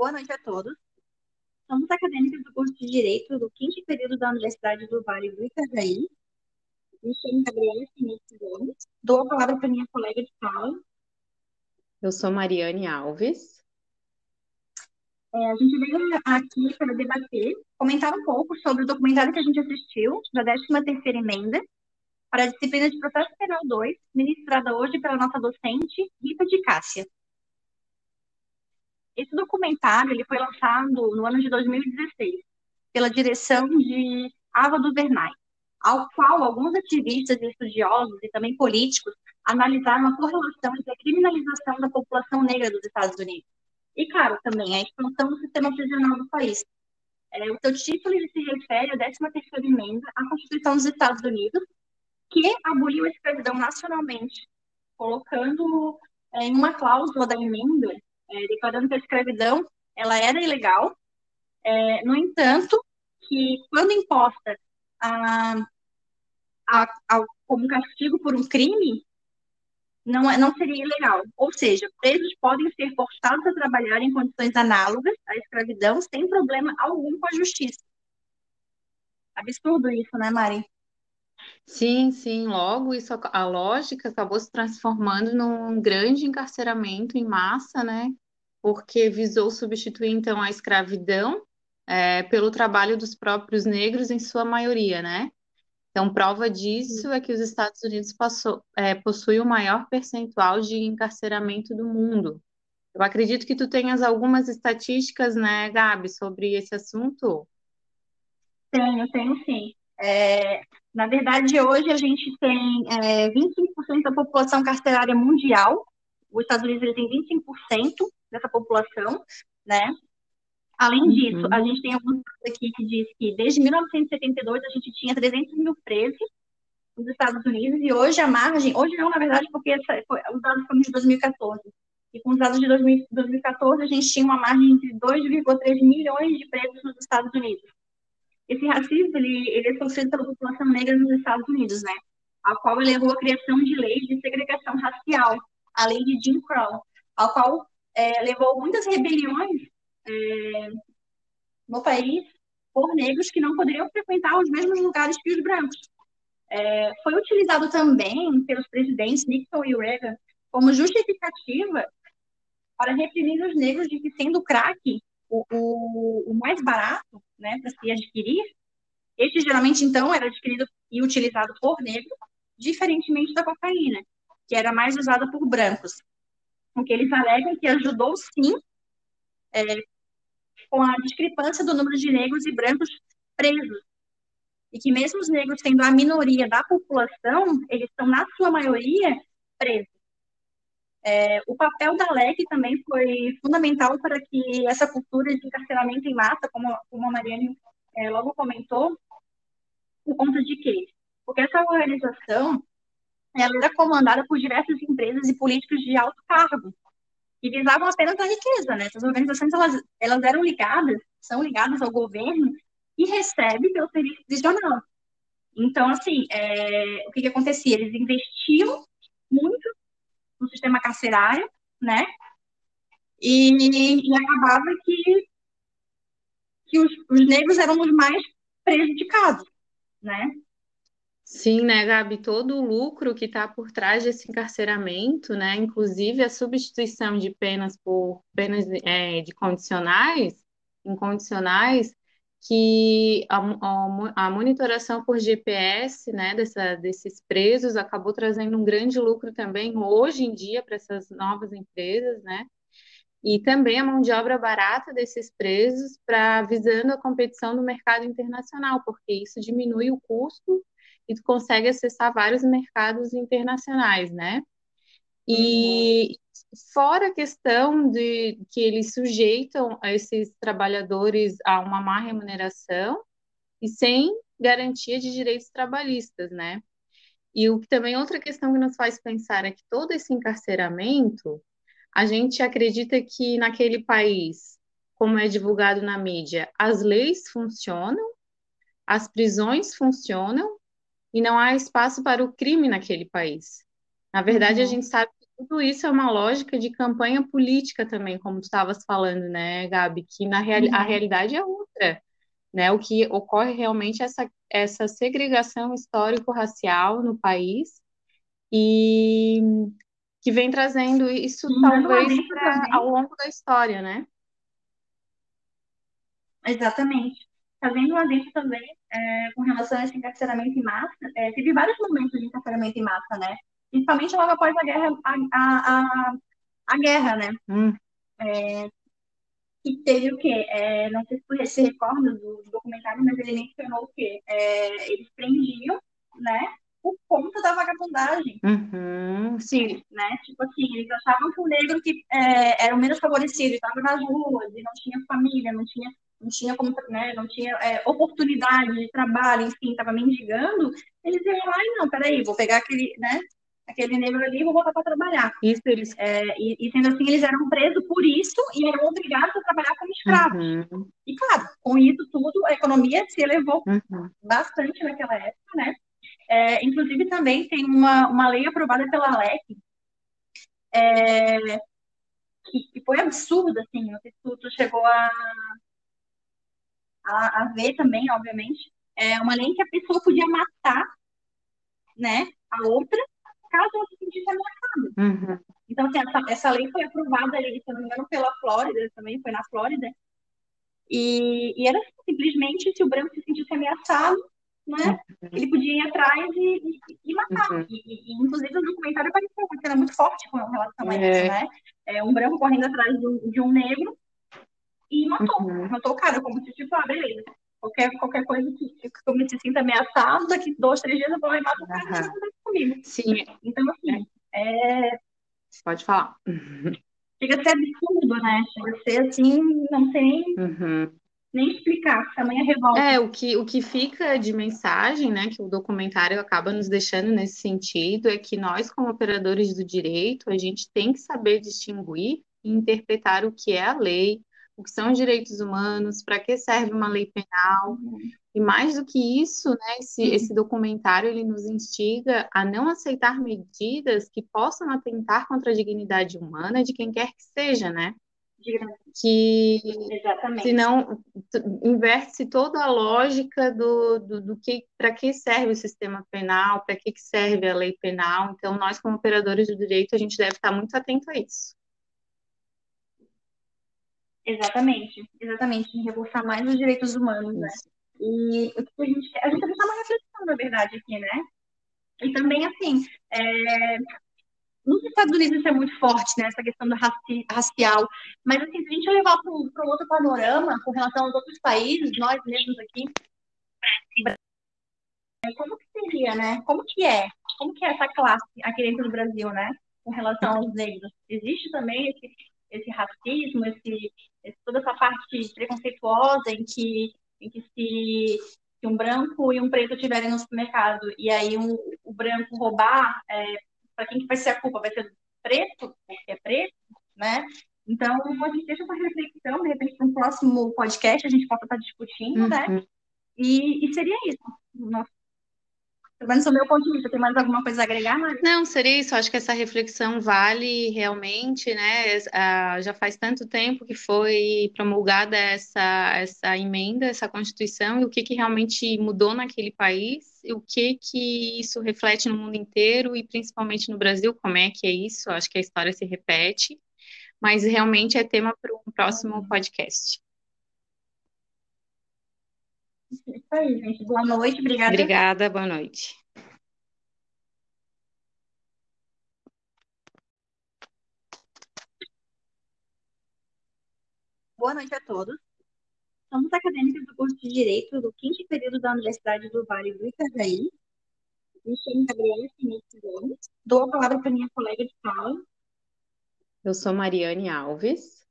Boa noite a todos. Somos acadêmicos do curso de Direito do quinto período da Universidade do Vale do Itajaí. Me chamo Gabriela Finique Gomes. Dou a palavra para minha colega de sala. Eu sou Mariane Alves. É, a gente veio aqui para debater, comentar um pouco sobre o documentário que a gente assistiu, da 13ª emenda, para a disciplina de Processo Penal 2, ministrada hoje pela nossa docente, Rita de Cássia. Esse documentário ele foi lançado no ano de 2016 pela direção de Ava DuVernay, ao qual alguns ativistas e estudiosos e também políticos analisaram a correlação entre a criminalização da população negra dos Estados Unidos e, claro, também a expansão do sistema prisional do país. É, o seu título ele se refere à 13ª emenda à Constituição dos Estados Unidos, que aboliu a escravidão nacionalmente, colocando é, em uma cláusula da emenda, é, declarando que a escravidão ela era ilegal. É, no entanto, que quando imposta a, a, a, como castigo por um crime, não, é, não seria ilegal. Ou seja, presos podem ser forçados a trabalhar em condições análogas à escravidão sem problema algum com a justiça. Absurdo isso, né, Mari? Sim, sim, logo isso, a lógica acabou se transformando num grande encarceramento em massa, né? Porque visou substituir então a escravidão é, pelo trabalho dos próprios negros em sua maioria, né? Então, prova disso é que os Estados Unidos passou, é, possui o maior percentual de encarceramento do mundo. Eu acredito que tu tenhas algumas estatísticas, né, Gabi, sobre esse assunto? Tenho, tenho sim. É, na verdade, hoje a gente tem é, 25% da população carcerária mundial. Os Estados Unidos ele tem 25% dessa população, né? Além uhum. disso, a gente tem alguns aqui que diz que desde 1972 a gente tinha 300 mil presos nos Estados Unidos e hoje a margem, hoje não, na verdade, porque essa, foi, os dados foram de 2014. E com os dados de 2000, 2014 a gente tinha uma margem de 2,3 milhões de presos nos Estados Unidos. Esse racismo, ele, ele é sofrido pela população negra nos Estados Unidos, né? A qual levou à criação de leis de segregação racial, a lei de Jim Crow, a qual é, levou muitas rebeliões é, no país por negros que não poderiam frequentar os mesmos lugares que os brancos. É, foi utilizado também pelos presidentes Nixon e Reagan como justificativa para reprimir os negros de que, sendo crack o, o, o mais barato né, para se adquirir, este geralmente, então, era adquirido e utilizado por negros, diferentemente da cocaína, que era mais usada por brancos. O que eles alegam que ajudou, sim, é, com a discrepância do número de negros e brancos presos. E que mesmo os negros sendo a minoria da população, eles estão, na sua maioria, presos. É, o papel da LEC também foi fundamental para que essa cultura de encarceramento em massa, como, como a Mariane é, logo comentou, por conta de quê? Porque essa organização ela era comandada por diversas empresas e políticos de alto cargo, que visavam apenas a riqueza, né? Essas organizações, elas, elas eram ligadas, são ligadas ao governo e recebem pelo serviço prisional. Então, assim, é, o que, que acontecia? Eles investiam muito no sistema carcerário, né? E, e acabava que, que os, os negros eram os mais prejudicados, né? Sim, né, Gabi? Todo o lucro que está por trás desse encarceramento, né, inclusive a substituição de penas por penas é, de condicionais, incondicionais, que a, a, a, monitoração por GPS, né, dessa, desses presos acabou trazendo um grande lucro também hoje em dia para essas novas empresas, né? E também a mão de obra barata desses presos para visando a competição no mercado internacional, porque isso diminui o custo e tu consegue acessar vários mercados internacionais, né? E fora a questão de que eles sujeitam esses trabalhadores a uma má remuneração e sem garantia de direitos trabalhistas, né? E o que também outra questão que nos faz pensar é que todo esse encarceramento, a gente acredita que naquele país, como é divulgado na mídia, as leis funcionam, as prisões funcionam, e não há espaço para o crime naquele país. Na verdade, uhum. a gente sabe que tudo isso é uma lógica de campanha política também, como tu estavas falando, né, Gabi? Que na real, uhum. a realidade é outra. Né? O que ocorre realmente é essa, essa segregação histórico-racial no país e que vem trazendo isso Sim, talvez pra, ao longo da história, né? Exatamente. Está vendo um aviso também é, com relação a esse encarceramento em massa. É, teve vários momentos de encarceramento em massa, né? Principalmente logo após a guerra, a, a, a, a guerra, né? Hum. É, que teve o quê? É, não sei se você se recorda do, documentário, mas ele mencionou o quê? É, eles prendiam, né? Por conta da vagabundagem. Uhum, sim. Né? Tipo assim, eles achavam que o negro que é, era o menos favorecido, estava nas ruas, e não tinha família, não tinha, não tinha como, né? Não tinha é, oportunidade de trabalho, enfim, estava mendigando. Eles iam lá e não, peraí, vou pegar aquele, né? aquele negro ali, vou voltar para trabalhar. Isso, eles... É, e, e, sendo assim, eles eram presos por isso e eram obrigados a trabalhar como escravos. Uhum. E claro, com isso tudo, a economia se elevou uhum. bastante naquela época, né? É, inclusive também tem uma, uma lei aprovada pela LEC, é, que, que, foi absurda, assim, não sei se tu, tu chegou a, a, a, ver também, obviamente, é uma lei em que a pessoa podia matar, né, a outra caso ela se sentisse ameaçada. Uhum. Então, assim, essa, essa lei foi aprovada ali, se não me engano, pela Flórida, também foi na Flórida. E, e era simplesmente, se o branco se sentisse ameaçado, né, uhum. ele podia ir atrás e, e, e matar. Uhum. E, inclusive, o documentário apareceu uma cena muito forte com relação a isso, é. né? É, um branco correndo atrás de um, de um negro e matou. Uhum. Matou o cara, como se, tipo, ah, beleza. Qualquer, qualquer coisa que, que eu me sinta ameaçado, daqui dois, três dias eu vou levar o cara uhum. e acontece comigo. Sim. Então, assim, é... Pode falar. Chega a ser absurdo, né? Chega a ser assim, não nem, uhum. nem explicar, tamanha revolta. É, o que, o que fica de mensagem, né, que o documentário acaba nos deixando nesse sentido, é que nós, como operadores do direito, a gente tem que saber distinguir e interpretar o que é a lei, o que são os direitos humanos, para que serve uma lei penal. Uhum. E mais do que isso, né, esse, uhum. esse documentário ele nos instiga a não aceitar medidas que possam atentar contra a dignidade humana de quem quer que seja, né? Que Exatamente. senão inverte toda a lógica do, do, do que para que serve o sistema penal, para que serve a lei penal. Então, nós, como operadores do direito, a gente deve estar muito atento a isso. Exatamente, exatamente, em reforçar mais os direitos humanos, né? E o que a gente quer, a gente está uma reflexão, na verdade, aqui, né? E também, assim, é, nos Estados Unidos isso é muito forte, né, essa questão do raci racial, mas, assim, se a gente levar para um outro panorama com relação aos outros países, nós mesmos aqui, como que seria, né? Como que é? Como que é essa classe aqui dentro do Brasil, né? Com relação aos negros? Existe também esse, esse racismo, esse, toda essa parte preconceituosa em que, em que se, se um branco e um preto estiverem no supermercado e aí um, o branco roubar, é, para quem que vai ser a culpa? Vai ser do preto, porque é preto, né? Então, a gente deixa essa reflexão, de repente, para um próximo podcast a gente possa estar discutindo, né? uhum. né? E, e seria isso. Nosso pelo menos do meu ponto de vista, tem mais alguma coisa a agregar, Mari? Não, seria isso. Acho que essa reflexão vale realmente, né? Uh, já faz tanto tempo que foi promulgada essa, essa emenda, essa Constituição, e o que, que realmente mudou naquele país, e o que, que isso reflete no mundo inteiro, e principalmente no Brasil, como é que é isso? Acho que a história se repete, mas realmente é tema para um próximo podcast. Isso aí, gente. Boa noite, obrigada. Obrigada, boa noite. Boa noite a todos. Somos acadêmicos do curso de Direito do quinto período da Universidade do Vale do Itajaí. Me chamo Gabriela Finites Gomes. Dou a palavra para minha colega de sala. Eu sou Mariane Alves.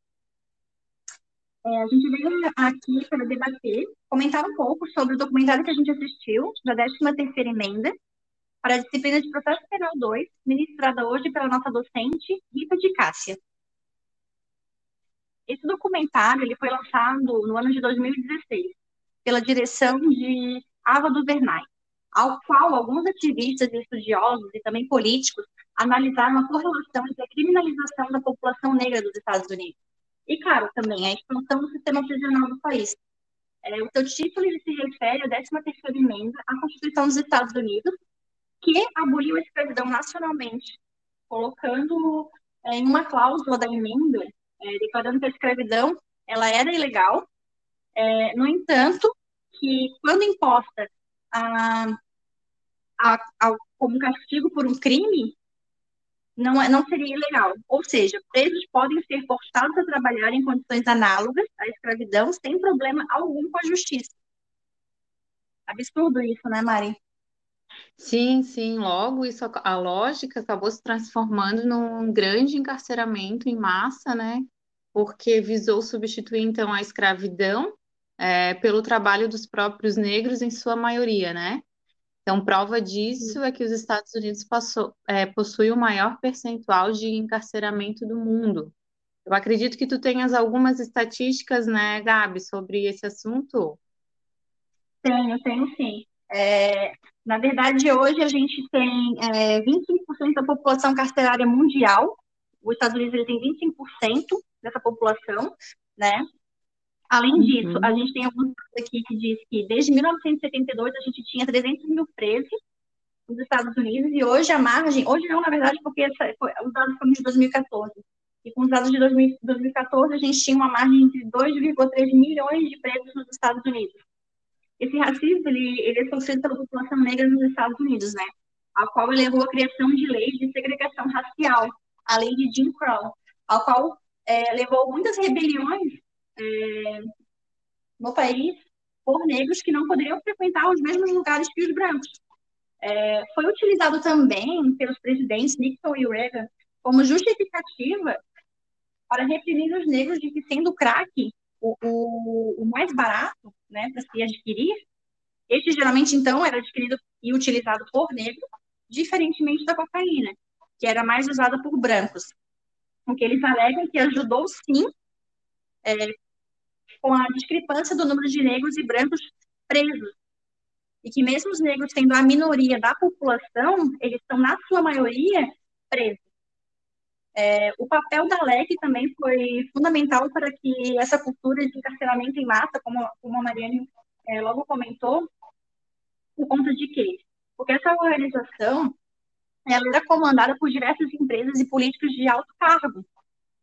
É, a gente veio aqui para debater, comentar um pouco sobre o documentário que a gente assistiu, da 13ª Emenda, para a disciplina de Processo Penal 2, ministrada hoje pela nossa docente, Rita de Cássia. Esse documentário ele foi lançado no ano de 2016, pela direção de Ava Duvernay, ao qual alguns ativistas e estudiosos e também políticos analisaram a correlação entre a criminalização da população negra dos Estados Unidos. E, claro, também a expansão do sistema prisional do país. É, o seu título se refere à 13ª emenda à Constituição dos Estados Unidos, que aboliu a escravidão nacionalmente, colocando é, em uma cláusula da emenda, é, declarando que a escravidão ela era ilegal. É, no entanto, que quando imposta a, a, a, como castigo por um crime, não, é, não seria ilegal. Ou seja, presos podem ser forçados a trabalhar em condições análogas à escravidão sem problema algum com a justiça. Absurdo isso, né, Mari? Sim, sim, logo isso, a lógica acabou se transformando num grande encarceramento em massa, né? Porque visou substituir então a escravidão é, pelo trabalho dos próprios negros em sua maioria, né? Então, prova disso é que os Estados Unidos é, possuem o maior percentual de encarceramento do mundo. Eu acredito que tu tenhas algumas estatísticas, né, Gabi, sobre esse assunto? Tenho, tenho sim. É, na verdade, hoje a gente tem é, 25% da população carcerária mundial. Os Estados Unidos ele tem 25% dessa população, né? Além uhum. disso, a gente tem alguns aqui que diz que desde 1972 a gente tinha 300 mil presos nos Estados Unidos e hoje a margem, hoje não, na verdade, porque essa, foi, os dados foram de 2014. E com os dados de 2000, 2014 a gente tinha uma margem de 2,3 milhões de presos nos Estados Unidos esse racismo ele, ele é sofrido pela população negra nos Estados Unidos, né? A qual levou à criação de leis de segregação racial, a lei de Jim Crow, a qual é, levou muitas rebeliões é, no país por negros que não poderiam frequentar os mesmos lugares que os brancos. É, foi utilizado também pelos presidentes Nixon e Reagan como justificativa para reprimir os negros de que, sendo crack o, o, o mais barato né, para se adquirir, este geralmente, então, era adquirido e utilizado por negros, diferentemente da cocaína, que era mais usada por brancos. O que eles alegam que ajudou, sim, é, com a discrepância do número de negros e brancos presos. E que mesmo os negros sendo a minoria da população, eles estão, na sua maioria, presos. É, o papel da LEC também foi fundamental para que essa cultura de encarceramento em massa, como, como a Mariane é, logo comentou, por conta de quê? Porque essa organização ela era comandada por diversas empresas e políticos de alto cargo,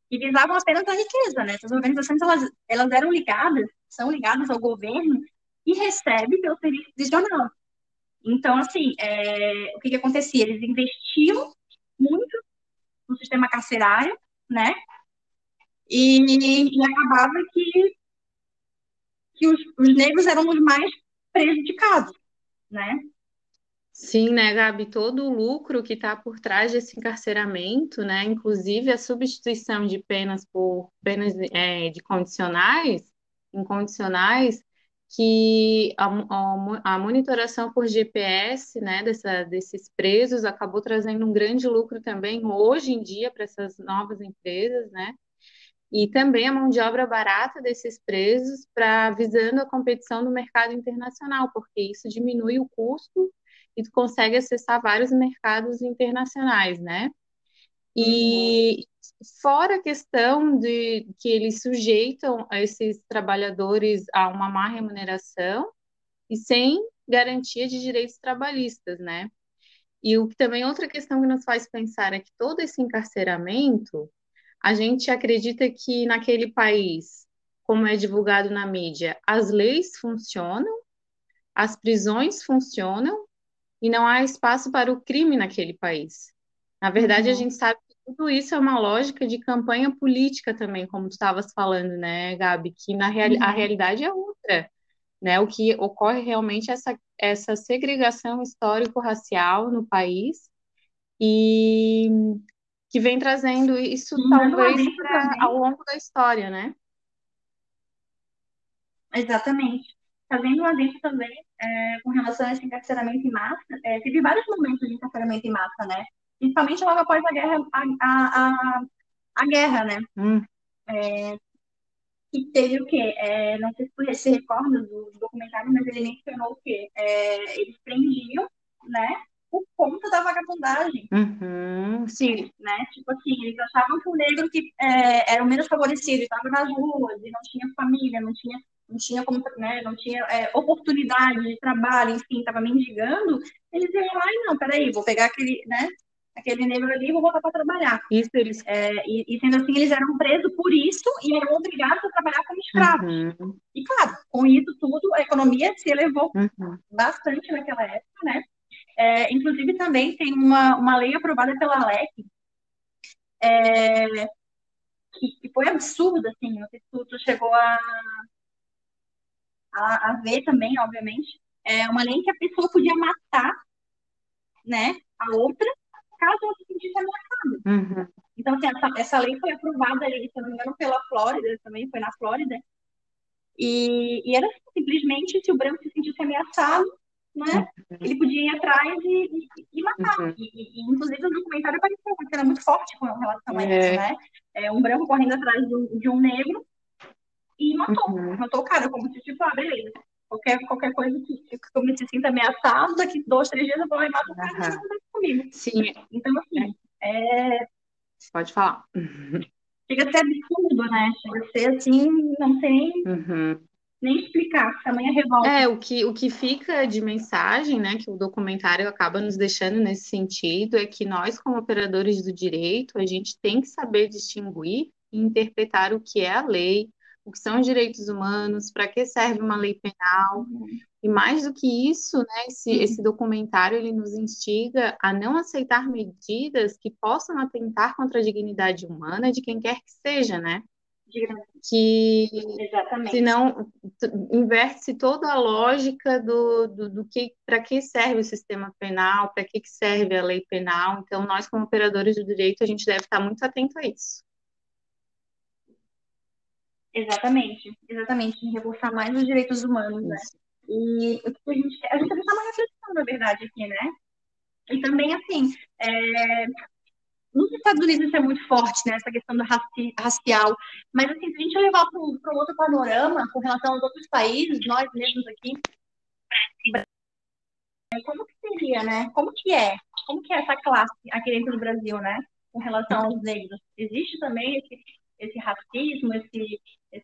que visavam apenas a riqueza, né? Essas organizações, elas, elas eram ligadas, são ligadas ao governo e recebem pelo serviço prisional. Então, assim, é, o que, que acontecia? Eles investiam muito no sistema carcerário, né? E, e acabava que, que os, os negros eram os mais prejudicados, né? Sim, né, Gabi? Todo o lucro que está por trás desse encarceramento, né, inclusive a substituição de penas por penas é, de condicionais, incondicionais, que a, a, monitoração por GPS né, dessa, desses presos acabou trazendo um grande lucro também hoje em dia para essas novas empresas, né? E também a mão de obra barata desses presos para visando a competição no mercado internacional, porque isso diminui o custo e tu consegue acessar vários mercados internacionais, né? E uhum. Fora a questão de que eles sujeitam esses trabalhadores a uma má remuneração e sem garantia de direitos trabalhistas, né? E o que também outra questão que nos faz pensar é que todo esse encarceramento, a gente acredita que naquele país, como é divulgado na mídia, as leis funcionam, as prisões funcionam e não há espaço para o crime naquele país. Na verdade, uhum. a gente sabe tudo isso é uma lógica de campanha política também, como tu estavas falando, né, Gabi? Que na real, uhum. a realidade é outra, né? O que ocorre realmente é essa, essa segregação histórico-racial no país e que vem trazendo isso Sim, talvez pra, ao longo da história, né? Exatamente. Fazendo um adendo também é, com relação a esse encarceramento em massa, é, teve vários momentos de encarceramento em massa, né? principalmente logo após a guerra, a, a, a, a guerra, né? Hum. É, que teve o quê? É, não sei se você se recorda do, do, documentário, mas ele mencionou o quê? É, eles prendiam, né, por conta da vagabundagem. Uhum, sim. Né? Tipo assim, eles achavam que o negro que é, era o menos favorecido, estava nas ruas e não tinha família, não tinha, não tinha como, né, não tinha é, oportunidade de trabalho, enfim, estava mendigando, eles iam lá e não, peraí, vou pegar aquele, né, aquele negro ali e vou voltar para trabalhar. Isso eles... É, e, e, sendo assim, eles eram presos por isso e eram obrigados a trabalhar como escravos. Uhum. E claro, com isso tudo, a economia se elevou uhum. bastante naquela época, né? É, inclusive também tem uma, uma lei aprovada pela LEC, é, que, que, foi absurda, assim, não sei se tu, tu chegou a, a, a, ver também, obviamente, é uma lei que a pessoa podia matar, né, a outra caso ela se sentisse ameaçada. Uhum. Então, assim, essa, essa lei foi aprovada ali, se não me engano, pela Flórida, também foi na Flórida. E, e era simplesmente, se o branco se sentisse ameaçado, né, uhum. ele podia ir atrás e, e, e matar. Uhum. E, e, inclusive, no documentário apareceu uma cena muito forte com relação a isso, é. né? É, um branco correndo atrás de um, de um negro e matou. Uhum. Matou o cara, como se tipo, ah, beleza. Qualquer, qualquer coisa que, que eu me sinta ameaçado, daqui dois, três dias eu vou lá e mato o cara uhum. e vai comigo. Sim. Então, assim, é... Pode falar. Chega a ser absurdo, né? Chega a ser assim, não nem, uhum. nem explicar, tamanha revolta. É, o que, o que fica de mensagem, né, que o documentário acaba nos deixando nesse sentido, é que nós, como operadores do direito, a gente tem que saber distinguir e interpretar o que é a lei, o que são os direitos humanos, para que serve uma lei penal. Uhum. E mais do que isso, né, esse, uhum. esse documentário ele nos instiga a não aceitar medidas que possam atentar contra a dignidade humana de quem quer que seja, né? Que Exatamente. senão inverte toda a lógica do, do, do que para que serve o sistema penal, para que, que serve a lei penal. Então, nós, como operadores do direito, a gente deve estar muito atento a isso. Exatamente, exatamente, em reforçar mais os direitos humanos, né? E a gente, a gente está uma reflexão, na verdade, aqui, né? E também, assim, é, nos Estados Unidos isso é muito forte, né? Essa questão do raci racial. Mas, assim, se a gente levar para um outro panorama com relação aos outros países, nós mesmos aqui, como que seria, né? Como que é? Como que é essa classe aqui dentro do Brasil, né? Com relação aos negros? Existe também esse, esse racismo, esse,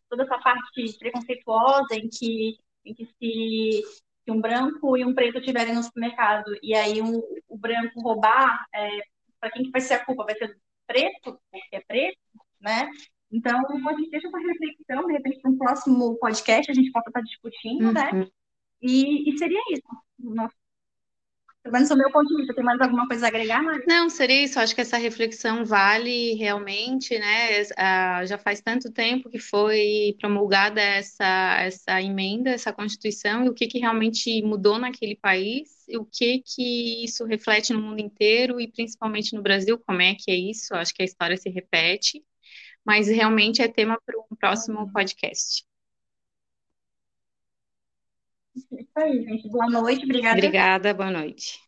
toda essa parte preconceituosa em que, em que se, se um branco e um preto estiverem no supermercado e aí um, o branco roubar, é, para quem que vai ser a culpa? Vai ser do preto, porque é preto, né? Então, a gente deixa essa reflexão, de repente, para um próximo podcast a gente possa estar discutindo, né? uhum. né? E, e seria isso. Nosso pelo menos do meu ponto de vista, tem mais alguma coisa a agregar, Mari? Não, seria isso. Acho que essa reflexão vale realmente, né? Uh, já faz tanto tempo que foi promulgada essa, essa emenda, essa Constituição, e o que, que realmente mudou naquele país, e o que, que isso reflete no mundo inteiro, e principalmente no Brasil, como é que é isso? Acho que a história se repete, mas realmente é tema para um próximo podcast. Isso aí, gente. Boa noite, obrigada. Obrigada, boa noite.